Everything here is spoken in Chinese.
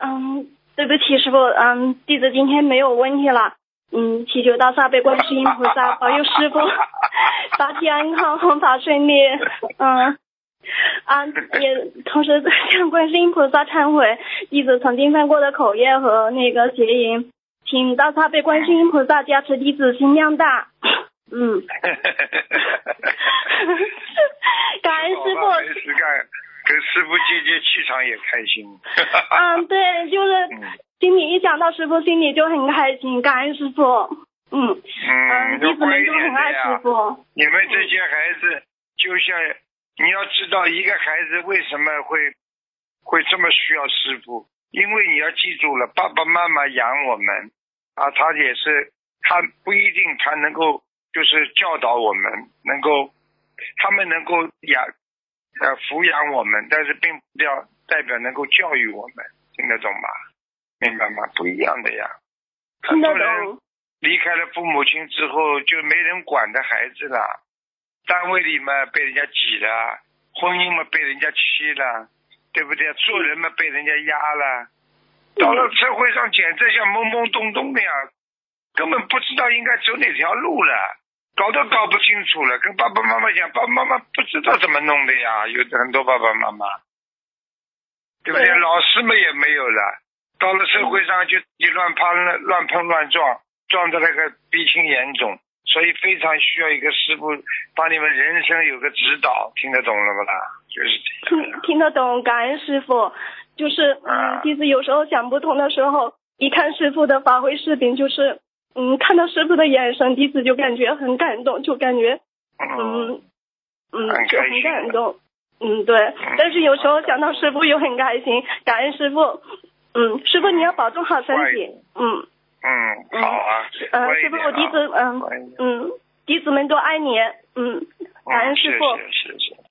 嗯，对不起，师傅，嗯，弟子今天没有问题了。嗯，祈求大慈被观世音菩萨保佑师傅 法体安康，弘法顺利。嗯，啊，也同时向观世音菩萨忏悔弟子曾经犯过的口业和那个邪淫，请大慈被观世音菩萨加持弟子心量大。嗯，感恩师傅。没事干，跟师傅接接气场也开心。嗯，对，就是心里一想到师傅，心里就很开心。感恩师傅。嗯嗯，弟子们都很爱师傅。你们这些孩子，就像你要知道，一个孩子为什么会会这么需要师傅？因为你要记住了，爸爸妈妈养我们啊，他也是，他不一定他能够就是教导我们，能够他们能够养呃抚养我们，但是并不要代表能够教育我们，听得懂吗？明白吗？不一样的呀。很多人。离开了父母亲之后，就没人管的孩子了。单位里嘛被人家挤了，婚姻嘛被人家欺了，对不对？做人嘛被人家压了。到了社会上，简直像懵懵懂懂的呀，根本不知道应该走哪条路了，搞都搞不清楚了。跟爸爸妈妈讲，爸爸妈妈不知道怎么弄的呀，有很多爸爸妈妈，对不对？老师们也没有了，到了社会上就你乱碰乱碰乱撞，撞的那个鼻青眼肿，所以非常需要一个师傅帮你们人生有个指导，听得懂了不啦？就是。听听得懂，感恩师傅。就是嗯，弟子有时候想不通的时候，一看师傅的发挥视频，就是嗯，看到师傅的眼神，弟子就感觉很感动，就感觉嗯嗯，就很感动。嗯，对。但是有时候想到师傅又很开心，感恩师傅。嗯，师傅你要保重好身体。嗯。嗯，好啊。嗯，师傅，我弟子嗯嗯，弟子们都爱你。嗯，感恩师傅。是是是。